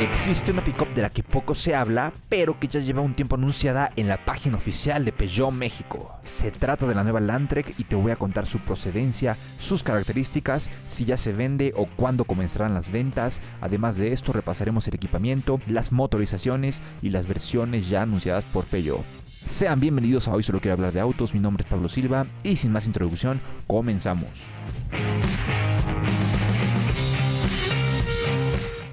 Existe una pickup de la que poco se habla, pero que ya lleva un tiempo anunciada en la página oficial de Peugeot México. Se trata de la nueva Landtrek y te voy a contar su procedencia, sus características, si ya se vende o cuándo comenzarán las ventas. Además de esto, repasaremos el equipamiento, las motorizaciones y las versiones ya anunciadas por Peugeot. Sean bienvenidos a Hoy Solo Quiero Hablar de Autos, mi nombre es Pablo Silva y sin más introducción, comenzamos.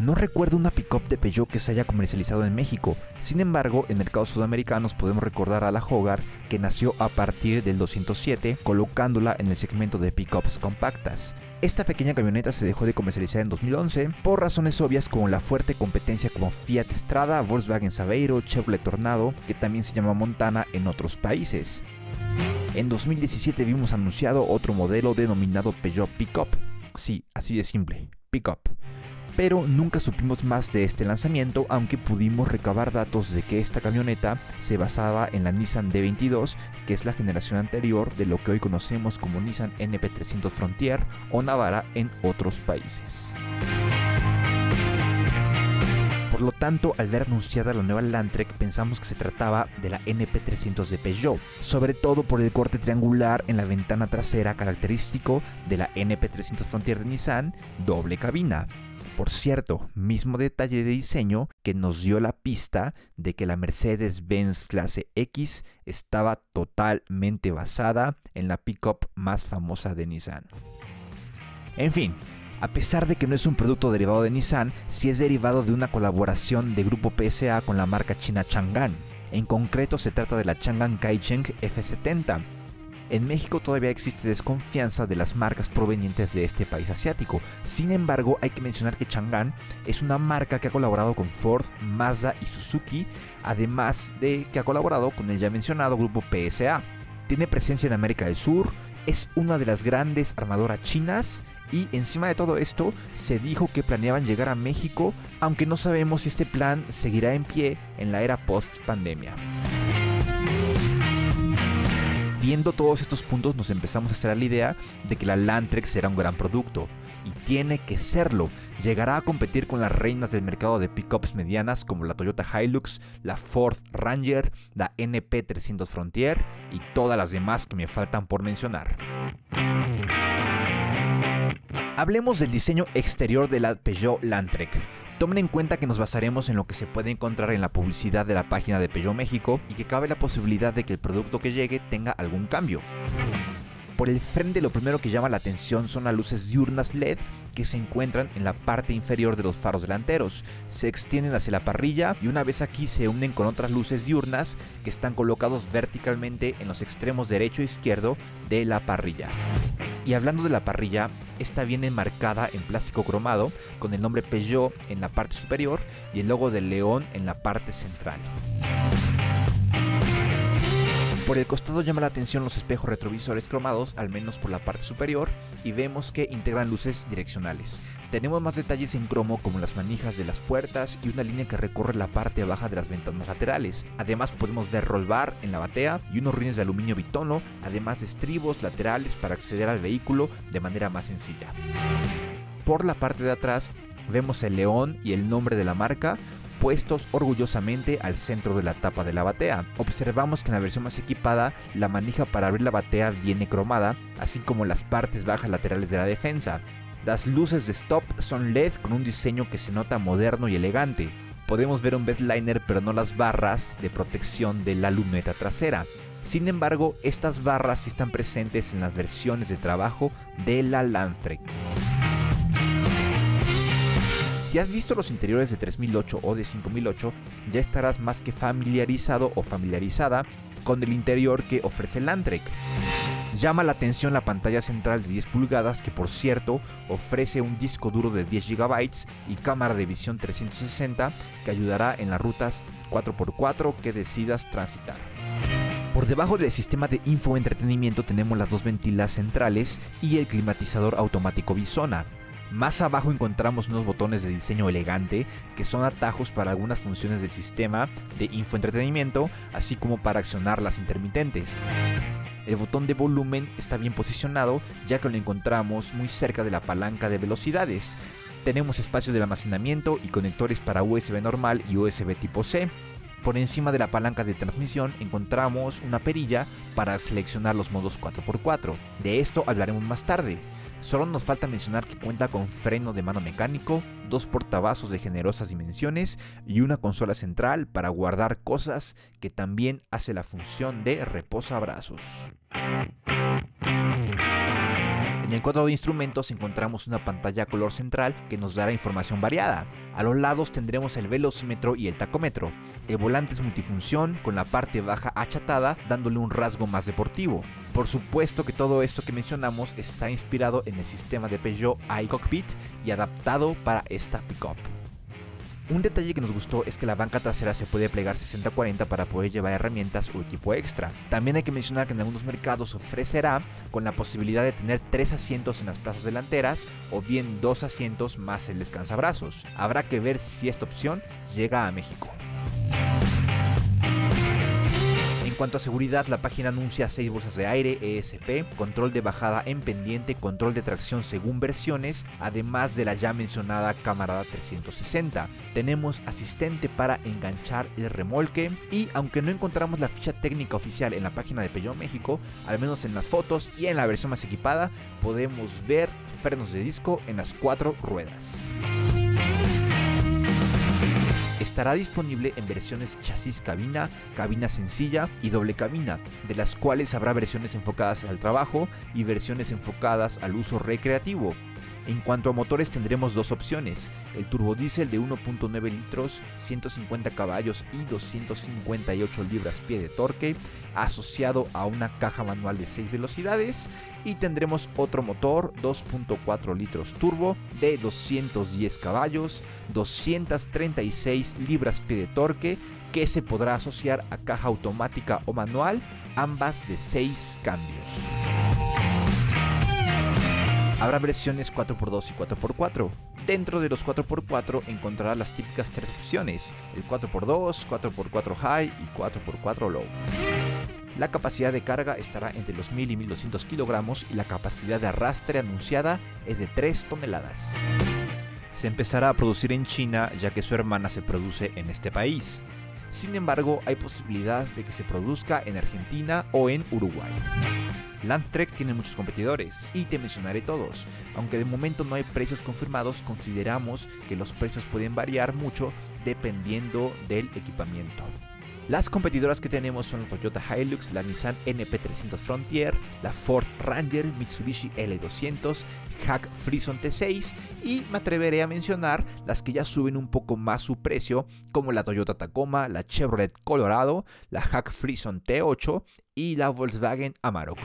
No recuerdo una pickup de Peugeot que se haya comercializado en México, sin embargo, en mercados sudamericanos podemos recordar a la Hogar que nació a partir del 207, colocándola en el segmento de pickups compactas. Esta pequeña camioneta se dejó de comercializar en 2011 por razones obvias como la fuerte competencia como Fiat Strada, Volkswagen Saveiro, Chevrolet Tornado, que también se llama Montana en otros países. En 2017 vimos anunciado otro modelo denominado Peugeot Pickup. Sí, así de simple, Pickup pero nunca supimos más de este lanzamiento, aunque pudimos recabar datos de que esta camioneta se basaba en la Nissan D22, que es la generación anterior de lo que hoy conocemos como Nissan NP300 Frontier o Navara en otros países. Por lo tanto, al ver anunciada la nueva Landtrek, pensamos que se trataba de la NP300 de Peugeot, sobre todo por el corte triangular en la ventana trasera característico de la NP300 Frontier de Nissan, doble cabina. Por cierto, mismo detalle de diseño que nos dio la pista de que la Mercedes-Benz clase X estaba totalmente basada en la pickup más famosa de Nissan. En fin, a pesar de que no es un producto derivado de Nissan, sí es derivado de una colaboración de grupo PSA con la marca china Chang'an. En concreto se trata de la Chang'an Kaicheng F70, en México todavía existe desconfianza de las marcas provenientes de este país asiático. Sin embargo, hay que mencionar que Chang'an es una marca que ha colaborado con Ford, Mazda y Suzuki, además de que ha colaborado con el ya mencionado grupo PSA. Tiene presencia en América del Sur, es una de las grandes armadoras chinas y encima de todo esto se dijo que planeaban llegar a México, aunque no sabemos si este plan seguirá en pie en la era post pandemia. Viendo todos estos puntos nos empezamos a hacer la idea de que la Landtrek será un gran producto. Y tiene que serlo. Llegará a competir con las reinas del mercado de pickups medianas como la Toyota Hilux, la Ford Ranger, la NP300 Frontier y todas las demás que me faltan por mencionar. Hablemos del diseño exterior de la Peugeot Landtrek. Tomen en cuenta que nos basaremos en lo que se puede encontrar en la publicidad de la página de Peugeot México y que cabe la posibilidad de que el producto que llegue tenga algún cambio. Por el frente lo primero que llama la atención son las luces diurnas LED que se encuentran en la parte inferior de los faros delanteros. Se extienden hacia la parrilla y una vez aquí se unen con otras luces diurnas que están colocados verticalmente en los extremos derecho e izquierdo de la parrilla. Y hablando de la parrilla, esta viene enmarcada en plástico cromado con el nombre Peugeot en la parte superior y el logo del león en la parte central. Por el costado llama la atención los espejos retrovisores cromados, al menos por la parte superior, y vemos que integran luces direccionales. Tenemos más detalles en cromo como las manijas de las puertas y una línea que recorre la parte baja de las ventanas laterales. Además podemos ver roll bar en la batea y unos rines de aluminio bitono, además de estribos laterales para acceder al vehículo de manera más sencilla. Por la parte de atrás vemos el león y el nombre de la marca, puestos orgullosamente al centro de la tapa de la batea. Observamos que en la versión más equipada la manija para abrir la batea viene cromada, así como las partes bajas laterales de la defensa. Las luces de stop son LED con un diseño que se nota moderno y elegante. Podemos ver un bedliner pero no las barras de protección de la luneta trasera. Sin embargo, estas barras están presentes en las versiones de trabajo de la Landtrek. Si has visto los interiores de 3008 o de 5008, ya estarás más que familiarizado o familiarizada con el interior que ofrece Landtrek. Llama la atención la pantalla central de 10 pulgadas que por cierto ofrece un disco duro de 10 GB y cámara de visión 360 que ayudará en las rutas 4x4 que decidas transitar. Por debajo del sistema de infoentretenimiento tenemos las dos ventilas centrales y el climatizador automático Bisona. Más abajo encontramos unos botones de diseño elegante que son atajos para algunas funciones del sistema de infoentretenimiento, así como para accionar las intermitentes. El botón de volumen está bien posicionado ya que lo encontramos muy cerca de la palanca de velocidades. Tenemos espacio de almacenamiento y conectores para USB normal y USB tipo C. Por encima de la palanca de transmisión encontramos una perilla para seleccionar los modos 4x4. De esto hablaremos más tarde. Solo nos falta mencionar que cuenta con freno de mano mecánico, dos portavasos de generosas dimensiones y una consola central para guardar cosas que también hace la función de reposabrazos. En el cuadro de instrumentos encontramos una pantalla color central que nos dará información variada. A los lados tendremos el velocímetro y el tacómetro. El volante es multifunción con la parte baja achatada dándole un rasgo más deportivo. Por supuesto que todo esto que mencionamos está inspirado en el sistema de Peugeot iCockpit y adaptado para esta pickup. Un detalle que nos gustó es que la banca trasera se puede plegar 60-40 para poder llevar herramientas o equipo extra. También hay que mencionar que en algunos mercados ofrecerá con la posibilidad de tener 3 asientos en las plazas delanteras o bien 2 asientos más el descansabrazos. Habrá que ver si esta opción llega a México. Cuanto a seguridad, la página anuncia 6 bolsas de aire ESP, control de bajada en pendiente, control de tracción según versiones, además de la ya mencionada cámara 360. Tenemos asistente para enganchar el remolque y aunque no encontramos la ficha técnica oficial en la página de Peugeot México, al menos en las fotos y en la versión más equipada, podemos ver frenos de disco en las cuatro ruedas estará disponible en versiones chasis cabina, cabina sencilla y doble cabina, de las cuales habrá versiones enfocadas al trabajo y versiones enfocadas al uso recreativo. En cuanto a motores tendremos dos opciones, el turbodiesel de 1.9 litros, 150 caballos y 258 libras-pie de torque, asociado a una caja manual de 6 velocidades, y tendremos otro motor 2.4 litros turbo de 210 caballos, 236 libras-pie de torque, que se podrá asociar a caja automática o manual, ambas de 6 cambios. Habrá versiones 4x2 y 4x4. Dentro de los 4x4 encontrarás las típicas tres opciones, el 4x2, 4x4 High y 4x4 Low. La capacidad de carga estará entre los 1000 y 1200 kilogramos y la capacidad de arrastre anunciada es de 3 toneladas. Se empezará a producir en China ya que su hermana se produce en este país. Sin embargo, hay posibilidad de que se produzca en Argentina o en Uruguay. Landtrek tiene muchos competidores y te mencionaré todos. Aunque de momento no hay precios confirmados, consideramos que los precios pueden variar mucho dependiendo del equipamiento. Las competidoras que tenemos son la Toyota Hilux, la Nissan NP300 Frontier, la Ford Ranger, Mitsubishi L200, Hack Frison T6 y me atreveré a mencionar las que ya suben un poco más su precio como la Toyota Tacoma, la Chevrolet Colorado, la Hack Frison T8 y la Volkswagen Amarok.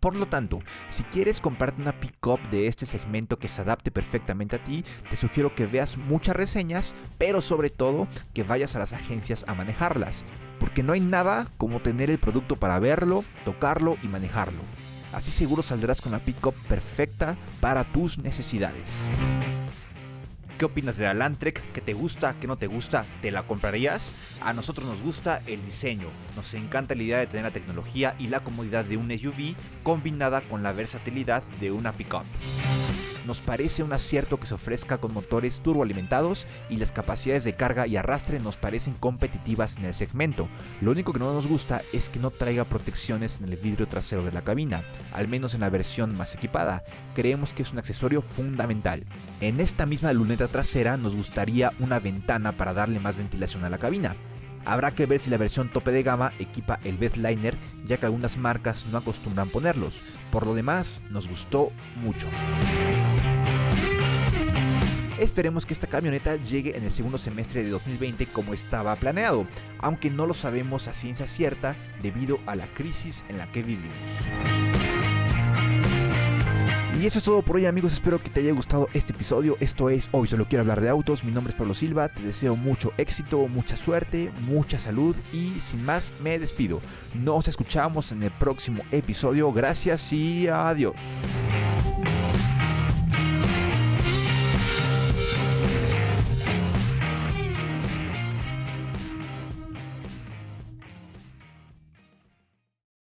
Por lo tanto, si quieres comprarte una pickup de este segmento que se adapte perfectamente a ti, te sugiero que veas muchas reseñas, pero sobre todo que vayas a las agencias a manejarlas, porque no hay nada como tener el producto para verlo, tocarlo y manejarlo. Así seguro saldrás con la pickup perfecta para tus necesidades. ¿Qué opinas de la Landtrek? ¿Qué te gusta? ¿Qué no te gusta? ¿Te la comprarías? A nosotros nos gusta el diseño. Nos encanta la idea de tener la tecnología y la comodidad de un SUV combinada con la versatilidad de una pickup nos parece un acierto que se ofrezca con motores turboalimentados y las capacidades de carga y arrastre nos parecen competitivas en el segmento. Lo único que no nos gusta es que no traiga protecciones en el vidrio trasero de la cabina, al menos en la versión más equipada. Creemos que es un accesorio fundamental. En esta misma luneta trasera nos gustaría una ventana para darle más ventilación a la cabina. Habrá que ver si la versión tope de gama equipa el bedliner, ya que algunas marcas no acostumbran ponerlos. Por lo demás, nos gustó mucho. Esperemos que esta camioneta llegue en el segundo semestre de 2020 como estaba planeado, aunque no lo sabemos a ciencia cierta debido a la crisis en la que vivimos. Y eso es todo por hoy amigos, espero que te haya gustado este episodio. Esto es Hoy solo quiero hablar de autos, mi nombre es Pablo Silva, te deseo mucho éxito, mucha suerte, mucha salud y sin más me despido. Nos escuchamos en el próximo episodio, gracias y adiós.